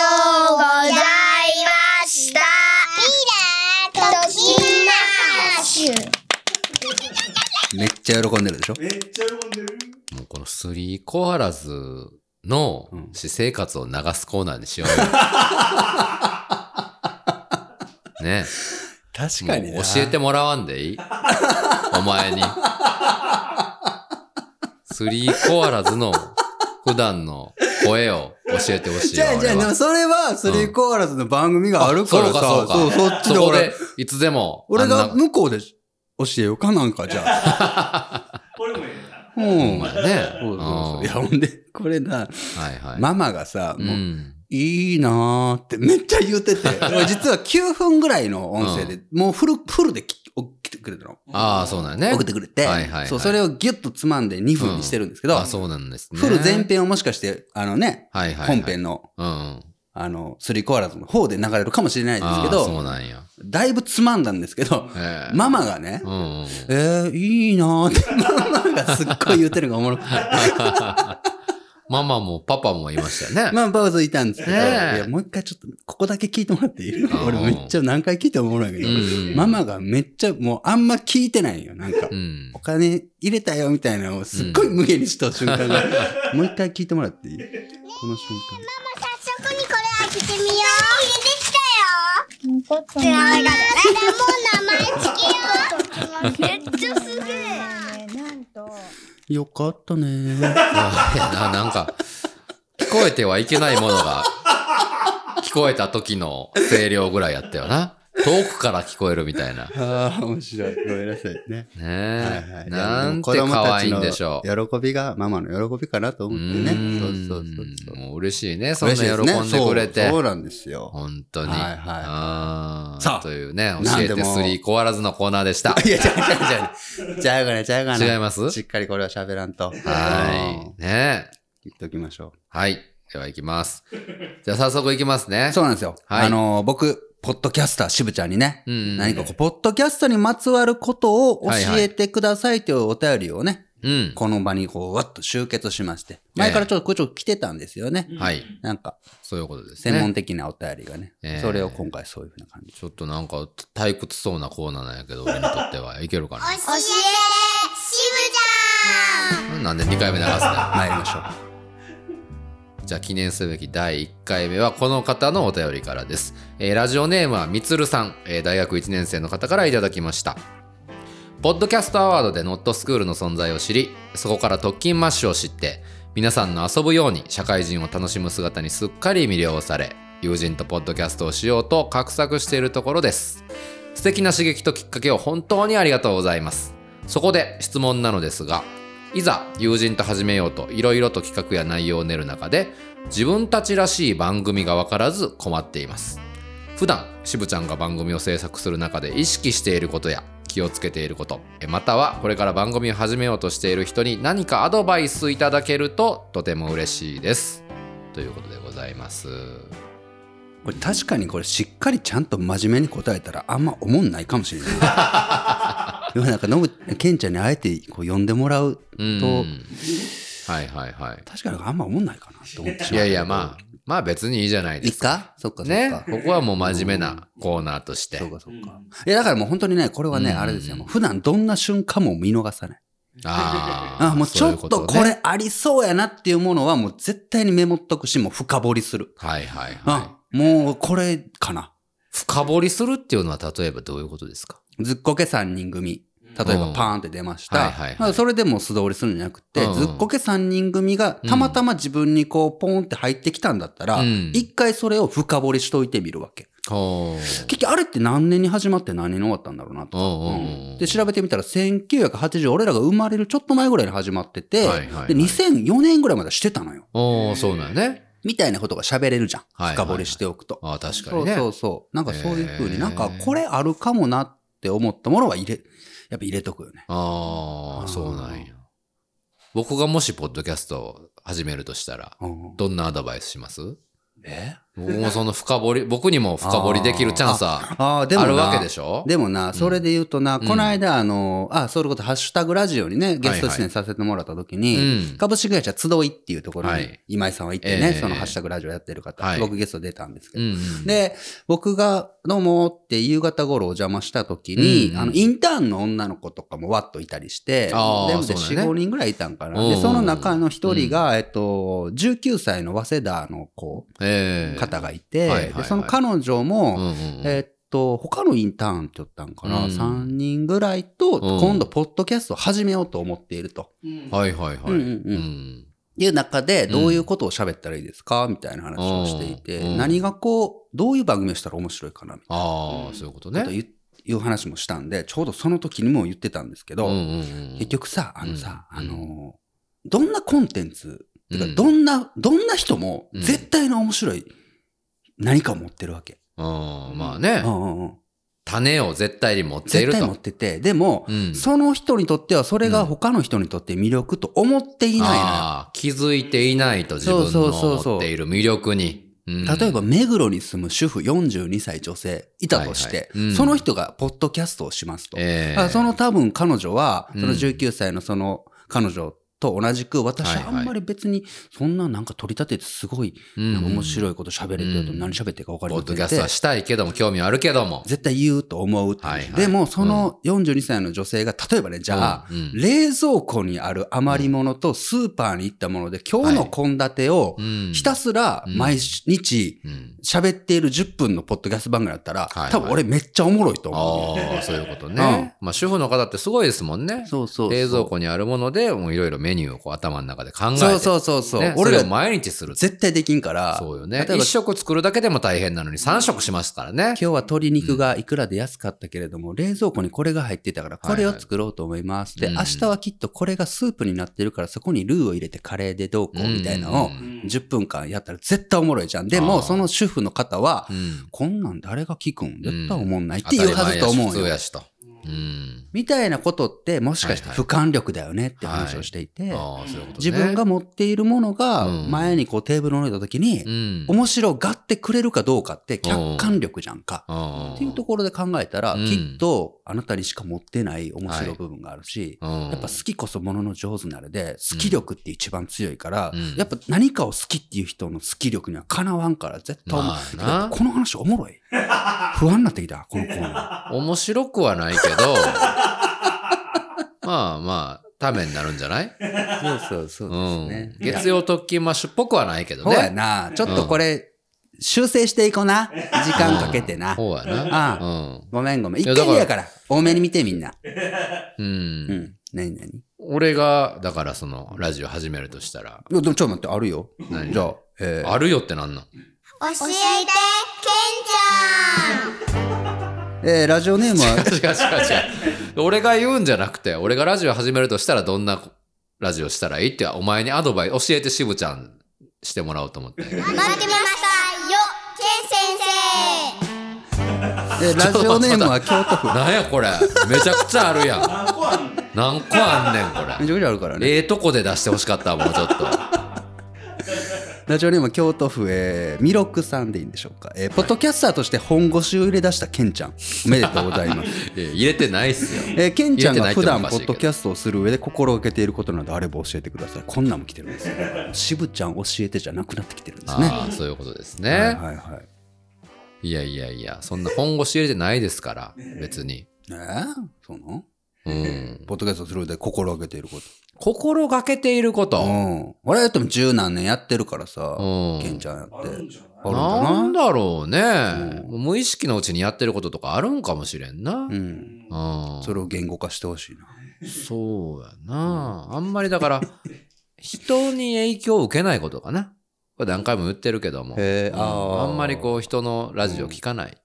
うございました。いいなトッキーマッシュ。めっちゃ喜んでるでしょ？めっちゃ喜んでる。もうこのスリーコアラズのうん私生活を流すコーナーにしようよ。ね確もう教えてもらわんでいい？お前に。スリーコアラズの普段の声を教えてほしいわ。じゃあじゃあ、でもそれは、スリーコアラズの番組があるからさ、そうかそうか。そう、そっちで俺いつでも。俺が向こうで教えようかなんか、じゃあ。俺もええな。うん。ね。そうそうそう。うんいや、ほんで、これな、はいはい。ママがさ、う。もうんいいなーってめっちゃ言ってて、俺実は9分ぐらいの音声で、もうフル、フルでき送ってくれたの。ああ、そうなんやね。送ってくれて、はいはいはいそう、それをギュッとつまんで2分にしてるんですけど、あそうなんですね。フル前編をもしかして、あのね、はいはいはい。本編の、うんうん。あの、スリーコアラズの方で流れるかもしれないですけああ、そうど、なんや。だいぶつまんだんですけど、ええママがね、うんうん。えー、いいなーって、ママがすっごい言ってるのがおもろくて。ママもパパもいましたよね。まあ、パワーズいたんですけど、ねえいや、もう一回ちょっと、ここだけ聞いてもらっていい？ん俺めっちゃ何回聞いてもおもろいけど、うんうんママがめっちゃ、もうあんま聞いてないよ。なんか、うんお。金入れたよみたいなのをすっごい無限にした瞬間が、もう一回聞いてもらっていい？この瞬間。ママ早速にこれ開けてみよう。入れてきたよ。よかったで、あね。れが、もう名前付けよう。めっちゃすげえ。ねなんと、よかったね。あななんか、聞こえてはいけないものが、聞こえた時の声量ぐらいやったよな。遠くから聞こえるみたいな。ああ、面白い。ごめんなさいね。ねえ。はいはい。なんて可愛いんでしょう。喜びが、ママの喜びかなと思ってね。そうそうそうそう。もう嬉しいね。そんな喜んでくれて。そうそうなんですよ。本当に。はいはいあーさあというね、教えてスリーコアラズのコーナーでした。いや、ちゃうちゃうちゃう。ちゃうがね、ちゃうがね。違います？しっかりこれは喋らんと。はい。ねえ。言っときましょはい。では行きます。じゃあ早速行きますねう。。そうなんですよ。はいあのー、僕、ポッドキャスター、渋ちゃんにね、うんうん何かこう、ポッドキャストにまつわることを教はいはいえてくださいというお便りをね、うん。この場にこう、わっと集結しまして。前からちょっとこれちょっと来てたんですよね。はい。なんか、そういうことですね。専門的なお便りがね。ええそれを今回そういうふうな感じ。ちょっとなんか退屈そうなコーナーなんやけど、俺にとっては。いけるか教えて、しぶちゃんななんで2回目流すね 参りましょう。じゃあ記念すべき第1回目はこの方のお便りからです。えーラジオネームはみつるさん、えー大学1年生の方からいただきました。ポッドキャストアワードでノットスクールの存在を知り、そこから特勤マッシュを知って、皆さんの遊ぶように社会人を楽しむ姿にすっかり魅了され、友人とポッドキャストをしようと画策しているところです。素敵な刺激ときっかけを本当にありがとうございます。そこで質問なのですが、いざ友人と始めようといろいろと企画や内容を練る中で自分たちらしい番組が分からず困っています。普段渋ちゃんが番組を制作する中で意識していることや気をつけていることえまたはこれから番組を始めようとしている人に何かアドバイスいただけるととても嬉しいです。ということでございます。これ確かにこれしっかりちゃんと真面目に答えたらあんま思んないかもしれない。でもなんかノブ、ケンちゃんにあえてこう呼んでもらううんと、はいはいはい確かにあんま思んないかなと思ってしまう。いやいやまあまあ別にいいじゃないいいですかか？そっかそっね？か。ここはもう真面目なコーナーとしてそうかそうか。いやだからもう本当にね、これはね、うんあれですよ。普段どんな瞬間も見逃さない。ああもうちょっとこれれありそうやなっていうものはもう絶対にメモっとくし、もう深掘りする。はいはいあはもうこれかな。い。深掘りするっていうのは例えばどういうことですか？ずっこけ3人組。例えばパーンって出ました。それでも素通りするんじゃなくて、うんずっこけ3人組がたまたま自分にこうポンって入ってきたんだったら、うん一回それを深掘りしといてみるわけ。結局あれって何年に始まって何年に終わったんだろうなとか。うんで、調べてみたら1980、俺らが生まれるちょっと前ぐらいに始まってて、はいはいはいで、2004年ぐらいまでしてたのよ。そうなんやね。みたいなことが喋れるじゃん。はいはいはい深掘りしておくと。ああ、確かそうにね。そうそう。なんかそういう風に、へーなんかこれあるかもなって思ったものは入れ、やっぱ入れとくよね。ああ、そうなんや。僕がもしポッドキャストを始めるとしたら、うんどんなアドバイスします？え？僕もその深掘り、僕にも深掘りできるチャンスはあるわけでしょ？でもな、それで言うとな、ん。この間、あの、あ、そういうこと、ハッシュタグラジオにね、ゲスト出演させてもらった時に、うん。株式会社集いっていうところにはい、今井さんは行ってね、ええ。そのハッシュタグラジオやってる方、はい。僕ゲスト出たんですけど、うんうん。で、僕が、どうもって夕方頃お邪魔した時に、うんあの、インターンの女の子とかもわっといたりして、全部で4、そうだね。5人ぐらいいたんかな。うんで、その中の一人が、えっと、19歳の早稲田の子、ええ方がいて、はいはいはい。で、その彼女も、うんうんうん。えっと、他のインターンって言ったんかな、うん。3人ぐらいと、うん。今度、ポッドキャストを始めようと思っていると。はいはいはい。うんうんうん。いう中で、どういうことを喋ったらいいですか？みたいな話をしていて、うん。何がこう、どういう番組をしたら面白いかな？みたいな。ああ、そういうことね。こと言ういう話もしたんで、ちょうどその時にも言ってたんですけど、うんうんうん結局さ、あのさ、うん。あの、どんなコンテンツ、てかうん。どんな、どんな人もうん。絶対に面白い何かを持ってるわけ。うんまあね。う、んうんうん。種を絶対に持っていると。絶対持っ。てて、でも、うん。その人にとってはそれが他の人にとって魅力と思っていないのよ。ああ気づいていないと自分そうそうそうのそう。持っている魅力に。うん。例えば、目黒に住む主婦42歳女性いたとして、はいはい。うん。その人がポッドキャストをしますと。ええ。あその多分彼女は、うん。その19歳のその彼女と同じく、私あんまり別にそんななんか取り立ててすごい、面白いこと喋れてるとうん。何喋ってるか分かりポッませんってドキャストはしたいけども、興味あるけども。絶対言うと思うはいはい。でも、その42歳の女性が、例えばね、じゃあ、うん。うん冷蔵庫にある余り物とスーパーに行ったもので、今日の献立をうん。ひたすら毎日うん。喋っている10分のポッドキャスト番組だったら、多分俺めっちゃおもろいと思う。ああ、そういうことね。まあ、主婦の方ってすごいですもんね。そうそうそう。冷蔵庫にあるもので、もういろいろメニューをこう頭の中で考えて。そうそうそうそう。ね、俺ら毎日する。絶対できんから。そうよね例え。ば一食作るだけでも大変なのに三食しますからね今。日は鶏肉がいくらで安かったけれども、冷蔵庫にこれが入ってたから、これを作ろうと思います。で、うん明日はきっとこれがスープになってるから、そこにルーを入れてカレーでどうこうみたいなのをうん10分間やったら絶対おもろいじゃん。でも、その主婦の方はう、ん。こんなん誰が聞くん？絶対おもんないっ当て言うはずと思うよ。普通やしと。うん。みたいなことって、もしかして俯瞰力だよねって話をしていて。自分が持っているものがうん。前にこうテーブルに置いた時にう、ん。面白がってくれるかどうかって客観力じゃんか。っていうところで考えたら、うん。きっとあなたにしか持ってない面白い部分があるし、うん。やっぱ好きこそものの上手なるで、好き力って一番強いから、うん。やっぱ何かを好きっていう人の好き力にはかなわんから、絶対この話おもろい。不安になってきた、このコーナ面白くはないけど、まあまあ、ためになるんじゃない？ー。そうそうそううんですね。。月曜特勤マッシュっぽくはないけどそうやね。な。ちょっとこれ、修正していこうな。時間かけてな。そうやな。あうん。ごめんごめん。一いやだから回目やから。多めに見てみんな。う。うんん。何何？い俺が、だからその、ラジオ始めるとしたら、や、でもちょっと待って、あるよ。何？じゃあ、えーあるよってなんなん？教えて、けんちゃんえーラジオネームは、違う違う違う。俺が言うんじゃなくて、俺がラジオ始めるとしたらどんなラジオしたらいい？って、お前にアドバイス、教えて渋ちゃんしてもらおうと思って。待ってましたよ、けん先生えーラジオネームは京都府。なんやこれ。めちゃくちゃあるやん。何個あんねん何個あんねん、これ。めちゃくちゃあるからね。ええとこで出してほしかった、もうちょっと。ラジオネームは京都府、えー、ミロクさんでいいんでしょうか。えーポッドキャスターとして本腰を入れ出したケンちゃん。おめでとうございます。入れてないっすよ。えー、ケンちゃんが普段ポッドキャストをする上で心がけていることなどあれば教えてください。こんなんも来てるんですよ。渋ちゃん教えてじゃなくなってきてるんですね。ああ、そういうことですね。はいはいはい。いやいやいや、そんな本腰入れてないですから、別に。えー、そうなの？うん。ポッドキャストする上で心がけていること。心がけていること。うん。俺やっても十何年やってるからさ、うんケンちゃんやって。あるんじゃない？あるんなんだろうね、無意識のうちにやってることとかあるんかもしれんな。うん。うんそれを言語化してほしいな。そうやな。あんまりだから、人に影響を受けないことかな。これ何回も言ってるけども。へーうんあーあんまりこう人のラジオ聞かない。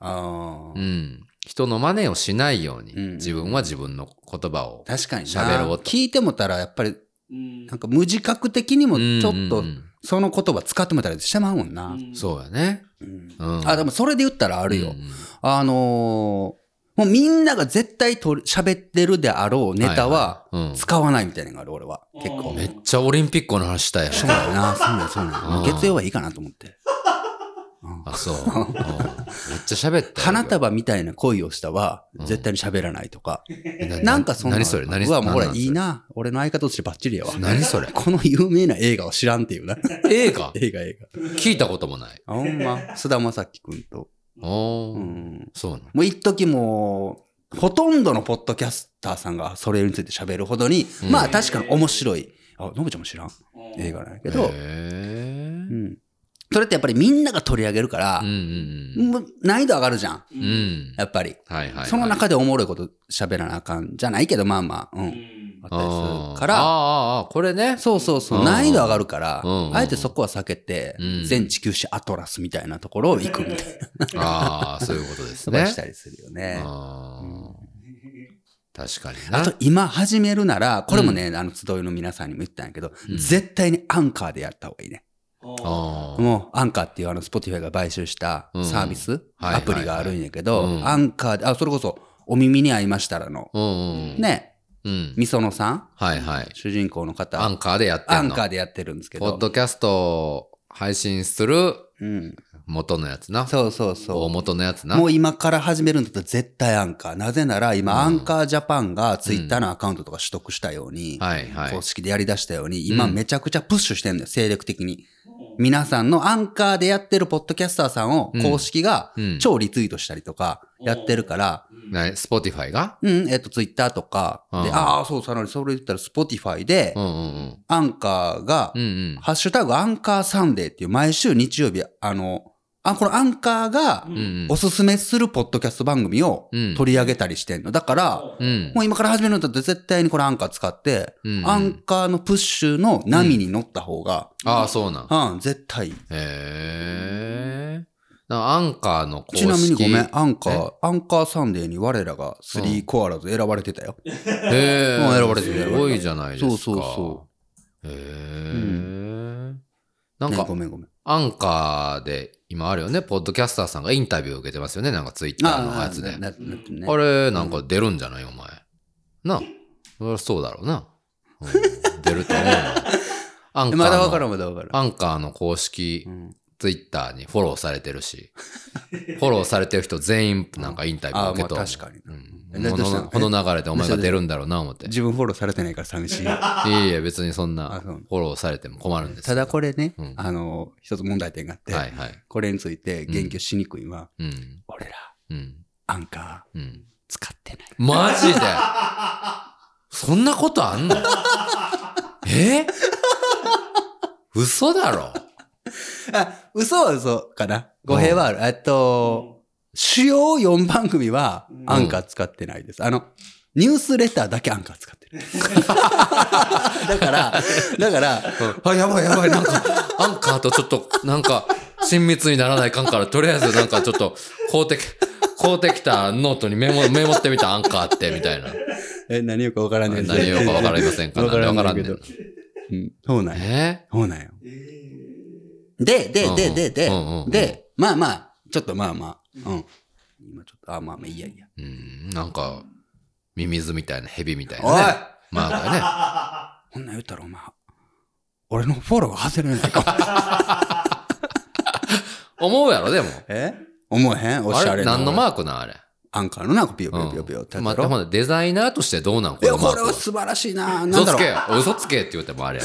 ああ、うん。人の真似をしないように、うん自分は自分の言葉を。確かにな喋ろうと聞いてもたらやっぱりうんなんか無自覚的にもちょっとうんうんその言葉使ってもたりしてまうもんな。うんそうやね。うんうんあ、でもそれで言ったらああるよ。あのーもうみんなが絶対とり喋ってるであろうネタは使わないみたいなのがある、俺は。結構。めっちゃオリンピックの話したやん。そうだよな、そうだよ、そうだ月曜はいいかなと思って。あ、そう。うんめっちゃ喋ったよ。花束みたいな恋をしたはうん絶対に喋らないとか。えななんかそんな。何それ？何うわ、もうほら、いいな。俺の相方としてバッチリやわ。何それ？この有名な映画を知らんっていうな。映画？映画、映画。聞いたこともない。あ、ほんま。菅田将暉くんと。おーうん。そうなの。もう一時もう、ほとんどのポッドキャスターさんがそれについて喋るほどに、うんまあ確かに面白い。あ、のぶちゃんも知らん映画なんやけど、へーうん。それってやっぱりみんなが取り上げるからうん、うんもう難易度上がるじゃん。うん。うん。やっぱり。はいはいはい。その中でおもろいこと喋らなあかんじゃないけど、まあまあ、うん。あったりするから、あー、あーこれね。そうそうそうう、ん難易度上がるからうん、あえてそこは避けてうん、全地球史アトラスみたいなところを行くみたいな、ああ、そういうことですね。したりするよね。確かにな。あと今始めるなら、これもね、あの集いの皆さんにも言ったんやけど、うん絶対にアンカーでやった方がいいね。もうアンカーっていうあの Spotify が買収したうんサービス、アプリがあるんやけど、うんアンカーで、あ、それこそお耳に合いましたらの、うんうん。ね、うん。みそのさん、はいはい。主人公の方、アンカーでやってんの。アンカーでやってるんですけど、ポッドキャストを配信するうん、元のやつな。そうそうそう。大元のやつな。もう今から始めるんだったら絶対アンカー。なぜなら今、うんアンカージャパンがツイッターのアカウントとか取得したように、はいはい公。式でやり出したように、今うんめちゃくちゃプッシュしてんだよ、精力的に。皆さんのアンカーでやってるポッドキャスターさんをうん公式がうん。超リツイートしたりとかやってるから、なスポティファイが？うん、えっと、ツイッターとか、で、うん。ああ、そう、さらにそれ言ったら、スポティファイでう、んうん。アンカーがうん。う、んうん。ハッシュタグアンカーサンデーっていう毎週日曜日、あの、あ、このアンカーがうんうんおすすめするポッドキャスト番組をうん取り上げたりしてんの。だから、うん。もう今から始めるんだったら絶対にこれアンカー使って、うんうんアンカーのプッシュの波に乗った方が、ああ、そうなん。うん、絶対。へえ。なアンカーの公式。ちなみにごめん、アンカえ？ー、アンカーサンデーに我らがスリーコアラズ選ばれてたよ。へえ。もう選ばれてるすごいじゃないですか。そうそうそへえ。なんねか、ごめんごめん。アンカーで今あるよね、ポッドキャスターさんがインタビューを受けてますよね、なんかツイッターのやつで。なななってねあれ、なんか出るんじゃない？お前。なあ。そそうだろうな。うん出ると思うわ。アンカーのまだわからん、まだわか。アンカーの公式うんツイッターにフォローされてるし、フォローされてる人全員なんかインタビューああ、ま受けと。あ確かに。うんこののこの流れでお前が出るんだろうな思って。い自分フォローされてないから寂しい。えいえ、別にそんなフォローされても困るんですただこれねうん、あの、一つ問題点があって、はいはい。これについて言及しにくいのは、うん。俺ら、うん。アンカーうん。使ってない。マジで？そんなことあんの？え？嘘だろあ、嘘は嘘かな。語弊はある。えっと、主要4番組はアンカー使ってないです。あの、ニュースレターだけアンカー使ってる。だから、だから、あ、やばいやばい、なんか、アンカーとちょっと、なんか、親密にならないかんから、とりあえずなんかちょっと、買うてき、買うてきたノートにメモ、メモってみたアンカーって、みたいな。え、何よくわからんねん何言うかわかりませんか？わからなんでけどわからんねん。うん、そうなんや。え？そうなんよ。で、で、で、で、でで、まあまあ、ちょっとまあまあ、うん。今ちょっと、あ、まあまあいいやいいや。うん、なんか、ミミズみたいな、ヘビみたいおいなね。マークがね。こんなん言ったらお前、俺のフォローが外れないかも。思うやろ、でも。え？思えへん？おしゃあれ、れな。何のマークなんあれ？アンカーのなんかピヨピヨピヨピヨってまただろほんでデザイナーとしてどうなんこいや、のマークこれは素晴らしいな。嘘つけ嘘つけって言ってもあれや。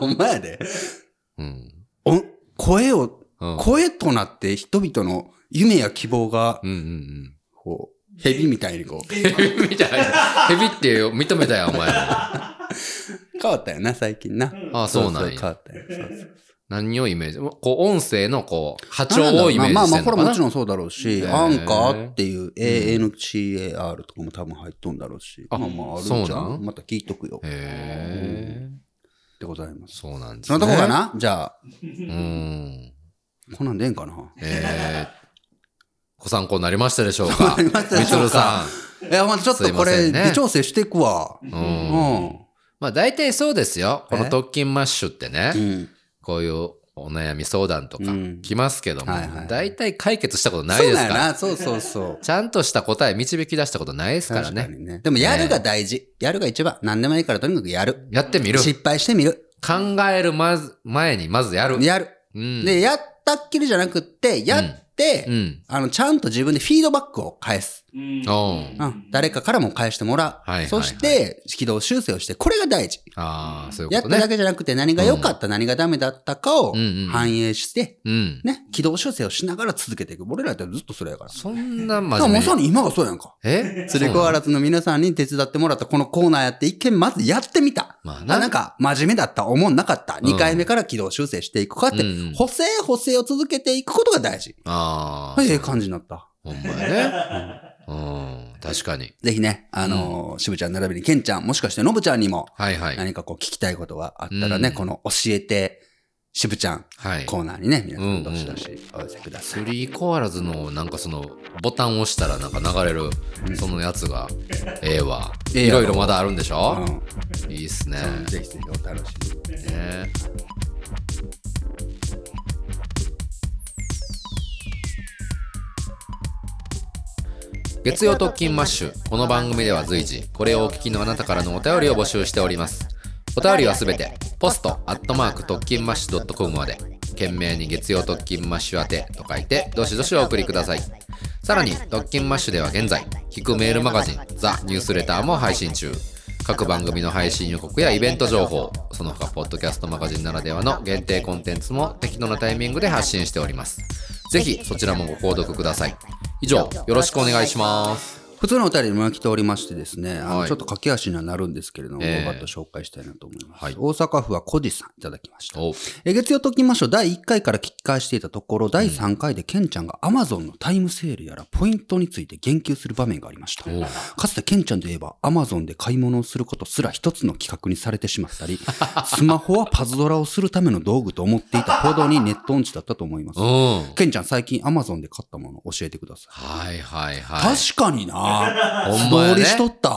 お前やで。うん。お声を、うん。声となって人々の夢や希望が、うんうんうん。こう、蛇みたいにこう、ヘビみたいな。ヘビって認めたよ、お前も。変わったよな、最近な。あそうなんや変わったよ。そうそう何をイメージ？こう、音声のこう、波長をイメージまあまあまあ、これしてんのかなもちろんそうだろうし、アンカーっていう ANCAR とかも多分入っとんだろうし、あまあまああるんじゃんんまた聞いとくよ。へえ。でございます。そうなんですそね。のとこかな？じゃあ、うん。こんなんでええんかな？えー、ご参考になりましたでしょうか？なりましたでしょうかいや、まあちょっとこれ、微調整していくわ。ん。う。うんん。まあ大体そうですよ。このえ？特勤マッシュってね、うん。こういうお悩み相談とかうん来ますけども大体解決したことないですから。だよな。そうそうそう。ちゃんとした答え導き出したことないですからね。でもやるが大事。やるが一番。何でもいいからとにかくやる。やってみる。失敗してみる。考えるまず前にまずやる。やる。うん。で、やったっきりじゃなくって、やって、うん。あの、ちゃんと自分でフィードバックを返す。うん。誰かからも返してもらう。はいはいはいそして、軌道修正をして、これが大事。ああ、そういうやったことね。だけじゃなくて、何が良かった、何がダメだったかをうんうんうん反映して、うん。ね、軌道修正をしながら続けていく。俺らってずっとそれやから。そんな真だから面目に。まさに今がそうやんか。え？釣り子あらずの皆さんに手伝ってもらったこのコーナーやって一見まずやってみた。まあなあなんか真面目だった、思んなかった。二回目から軌道修正していくかって、うんうん補正補正を続けていくことが大事。ああはい、ええ感じになった。ほんまやね。うん。確かに。ぜひね、あのー、渋ちゃん並びにケンちゃん、もしかしてノブちゃんにもはいはい。何かこう聞きたいことがあったらね、うんこの教えて、渋ちゃんはい。コーナーにね、皆さうんんどしどしお寄せください。スリーコアラズのなんかそのボタンを押したらなんか流れるそのやつがええわ。いろいろまだあるんでしょ？うんいいっすね。ぜひぜひお楽しみに。ね月曜特勤マッシュ。この番組では随時これをお聞きのあなたからのお便りを募集しております。お便りはすべてポストアットマーク特勤マッシュ .com まで懸命に月曜特勤マッシュ宛てと書いてどしどしお送りください。さらに特勤マッシュでは現在聞くメールマガジン The Newsletter も配信中。各番組の配信予告やイベント情報その他ポッドキャストマガジンならではの限定コンテンツも適度なタイミングで発信しております。ぜひそちらもご購読ください。以上よろしくお願いします。普通のお便りも来ておりましてですね、あのはいちょっと駆け足にはなるんですけれども、ええバッと紹介したいなと思います。はい大阪府は小路さんいただきました。おえ月曜ときましょう第1回から聞き返していたところ、第3回でケンちゃんが Amazon のタイムセールやらポイントについて言及する場面がありました。おかつてケンちゃんといえば Amazon で買い物をすることすら一つの企画にされてしまったり、スマホはパズドラをするための道具と思っていたほどにネット音痴だったと思いますう。んケンちゃん最近 Amazon で買ったもの教えてください。はいはいはい確かにな。ほんまやね。素通りしとった。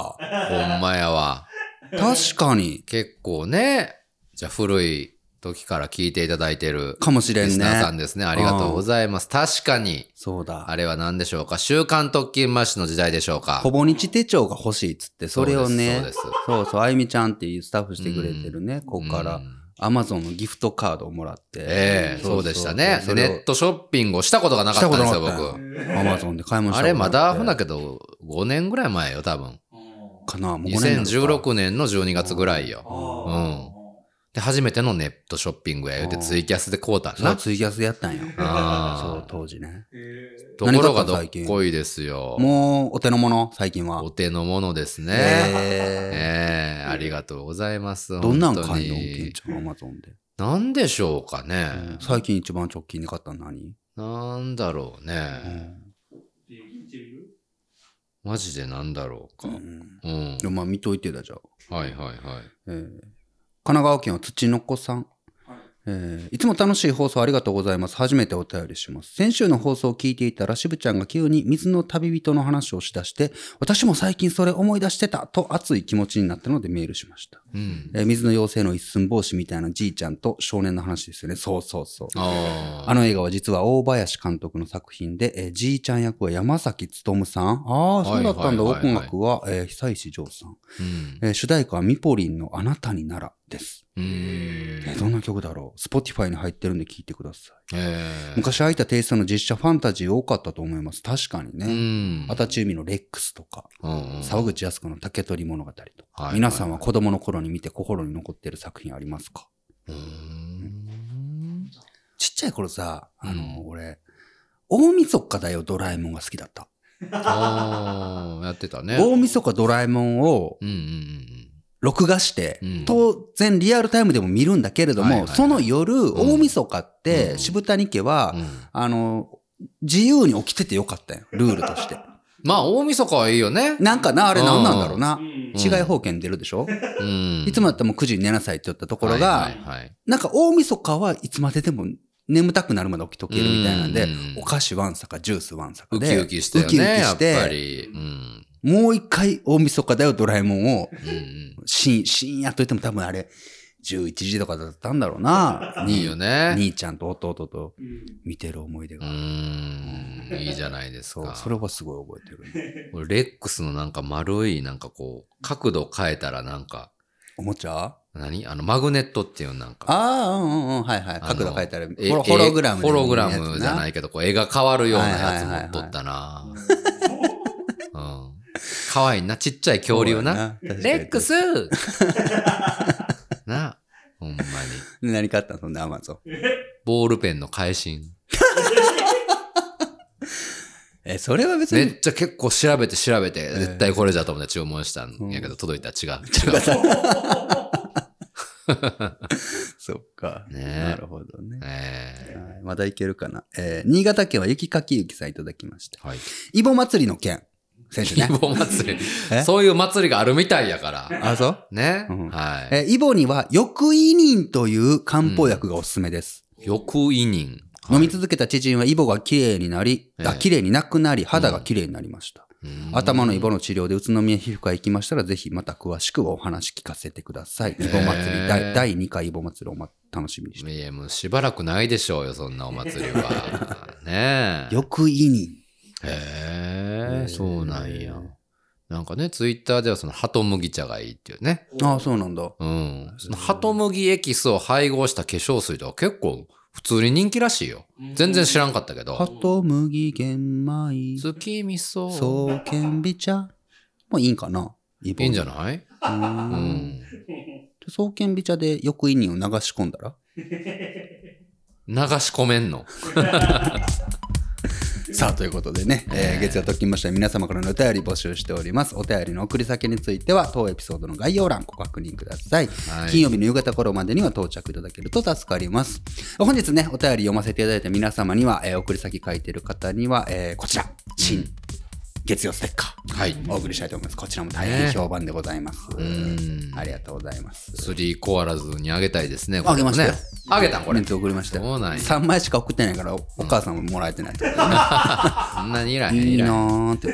ほんまやわ。確かに。結構ねじゃあ古い時から聞いていただいてるかもしれんね。リスナーさんですね。ありがとうございます。確かに、そうだ。あれは何でしょうか？週刊特勤マッシュの時代でしょうか？ほぼ日手帳が欲しいっつって、それをね、そうですそうそうあゆみちゃんっていうスタッフしてくれてるね、ここから。うん、アマゾンのギフトカードをもらって。ええそうでしたね。それをでネットショッピングをしたことがなかったんですよ、僕。アマゾンで買い物したあれまだ、ほんだけけど、5年ぐらい前よ、多分。かな、もう5年なのか2016年の12月ぐらいよ。うん。で、初めてのネットショッピングや言うてツイキャスで買うたんそう、な。ツイキャスでやったんよ。そう、当時ね。ところがどっの最近こいですよ。もう、お手の物、最近はお。手のものですね。えええありがとうございます。ーどんなん買いのにケンちゃん、アマゾンで。なんでしょうかね。最近一番直近で買ったの何？なんだろううね。んマジでなんだろうか。うんまあ見といてだじゃあ。はいはいはい。えー神奈川県は土の子さん。えーいつも楽しい放送ありがとうございます。初めてお便りします。先週の放送を聞いていたら、渋ちゃんが急に水の旅人の話をしだして、私も最近それ思い出してたと熱い気持ちになったのでメールしました。うん。えー水の妖精の一寸法師みたいなじいちゃんと少年の話ですよね。そうそうそう。あの映画は実は大林監督の作品で、えーじいちゃん役は山崎努さん。ああ、そうだったんだ。はいはいはいはい音楽は、えー久石譲さん。うん。えー主題歌はミポリンのあなたにならです。えーどんな曲だろう ?Spotify に入ってるんで聴いてください。ええ昔空いたテイストの実写ファンタジー多かったと思います。確かにうね。ん。足立海のレックスとか、うんうん沢口靖子の竹取物語とか、はい皆さんは子供の頃に見て心に残っている作品ありますか？うーん。ちっちゃい頃さ、あの、うん俺、大晦日だよドラえもんが好きだった。ああ、やってたね。大晦日ドラえもんを録画して、うん当然リアルタイムでも見るんだけれども、その夜、ん大晦日って、うん渋谷家は、うん。うんあの、自由に起きててよかったよ。ルールとして。まあ、大晦日はいいよね。なんかな、あれ何なんだろうな。うん違い保険出るでしょ、うん。いつもだったらもう9時に寝なさいって言ったところが、はいはいはいなんか大晦日はいつまででも眠たくなるまで起きとけるみたいなんで、うんお菓子ワンサかジュースワンサかウで、キウキしてよウキウキね、やっしてぱり。うん。もう一回大晦日だよドラえもんを、うん深夜といっても多分あれ、11時とかだったんだろうな。いいよね。兄ちゃんと弟とうん見てる思い出うが。ーん。いいじゃないですか。それはすごい覚えてる レックスのなんか丸い、なんかこう、角度変えたらなんか、おもちゃ？何？あの、マグネットっていうなんか。ああ、うんうんうん、はいはい。角度変えたら、えホロホログラムでホログラムじゃないけど、こう絵が変わるようなやつ持っとったな。うん。かわいいな、ちっちゃい恐竜な。レックス な、ほんまに。で何買ったのそんなアマゾン。ボールペンの返し。え、それは別に。めっちゃ結構調べて調べて、絶対これじゃと思って注文したんやけど、届いたら違う。違う。そっか。ねえなるほどね。えはいまだいけるかな。えー新潟県は雪かきゆきさんいただきました。ーはい。イボ祭りの件。選手イね。ボ祭り え？そういう祭りがあるみたいやから。あ、そう？ね？うんはい。えーイボには、翼委任という漢方薬がおすすめです。翼委任。飲み続けた知人はイボが綺麗になり、あ、ええ綺麗になくなり、肌が綺麗になりました。うん頭のイボの治療で宇都宮皮膚科へ行きましたら、ぜひまた詳しくお話聞かせてください。イボ祭り、へえ第第2回イボ祭りをま楽しみにして。いや、もうしばらくないでしょうよ、そんなお祭りは。ねえ。翼委任。へえ、そうなんや。なんかね、ツイッターではその、ハト麦茶がいいっていうね。ああ、そうなんだ。うん。その、ハト麦エキスを配合した化粧水とか結構普通に人気らしいよ。全然知らんかったけハど。ト麦玄米、月味噌。双剣美茶。もういいんかないいんじゃない？いう。うんん。双剣美茶で翼委任を流し込んだら？流し込めんの。さあ、ということでね、えー月曜ときました皆様からのお便り募集しております。お便りの送り先については、当エピソードの概要欄ご確認ください。はい金曜日の夕方頃までには到着いただけると助かります。本日ね、お便り読ませていただいた皆様には、えー送り先書いてる方には、えーこちら、新月曜ステッカー。はい。お送りしたいと思います。こちらも大変評判でございます。んありがとうございます。スリーコアラズにあげたいですね。あげましたよね。あげたんこれ送りましたよ。そうなんや3枚しか送ってないから、お母さんももらえてないね そんなにいらへん、いいな。ーって。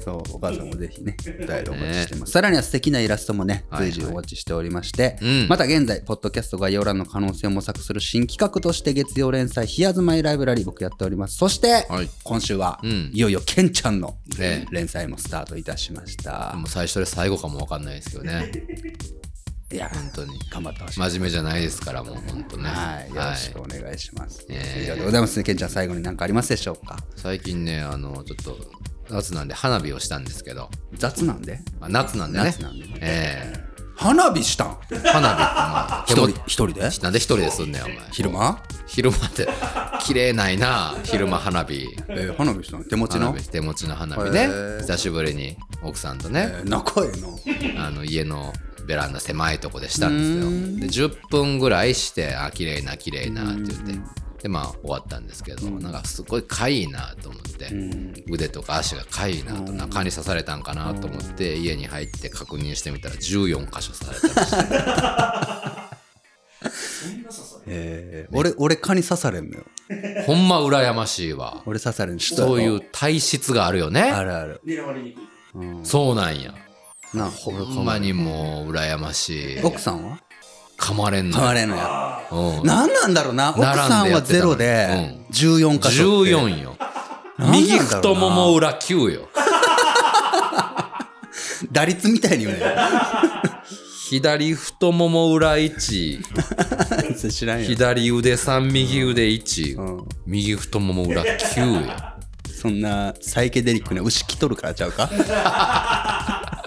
そうお母さんもぜひね、お便りお待ちしてます。さらには素敵なイラストもね、随時お待ちしておりまして、うんまた現在、ポッドキャスト概要欄の可能性を模索する新企画として月曜連載、ヒアズマイライブラリー僕やっております。そして、はい今週は、うんいよいよケンちゃんのええ連載もスタートいたしました。もう最初で最後かもわかんないですけどね。いや、本当に。頑張ってほしい。真面目じゃないですから、もう本当ね。はい、よろしくお願いします。ええ以上でございます。ケンちゃん、最後に何かありますでしょうか？最近ね、あの、ちょっと、夏なんで花火をしたんですけど、雑なんで？あ夏なんでね。夏なんで？え花火したん？え花火 まあ、一人、一人で？なんで一人ですんねん、お前。昼間？昼間って、綺麗ないな、昼間花火。えー花火したん？手持ちの？手持ちの花火ね久しぶりに奥さんとね、えー仲ええな。あの家のベランダ狭いとこでしたんですよ。で10分ぐらいしてあ綺麗な綺麗なって言って。でまあ終わったんですけど、なんかすごいかいいなと思って、腕とか足がかゆいなと中に刺されたんかなと思って家に入って確認してみたら14箇所刺されてましたそんな刺され えー俺、俺蚊に刺されんのよ。ほんま羨ましいわ。俺刺されんしそういう体質があるよね。あるある。狙われにくい。そうなんやなほんまにもう羨ましい。奥さんは？噛まれんの噛まれんのや。うん。なんなんだろうな。奥さんはゼロでたのに。14箇所。って。14よ右太もも裏9よ。打率みたいに言うね。左太もも裏1それ知らんよ。左腕3右腕1、うん。右太もも裏9よ。そんなサイケデリックな牛来とるからちゃうか？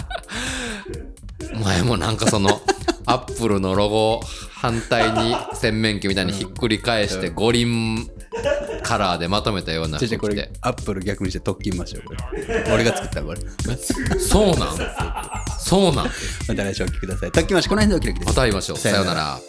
前もなんかその アップルのロゴ反対に洗面器みたいにひっくり返して五輪カラーでまとめたようなアップル逆にして特訓ましょうこれ。俺が作ったこれ。そうなん？そうなん？また来週お聞きください。特訓ましこの辺でお聞きです。また会いましょう。さようなら。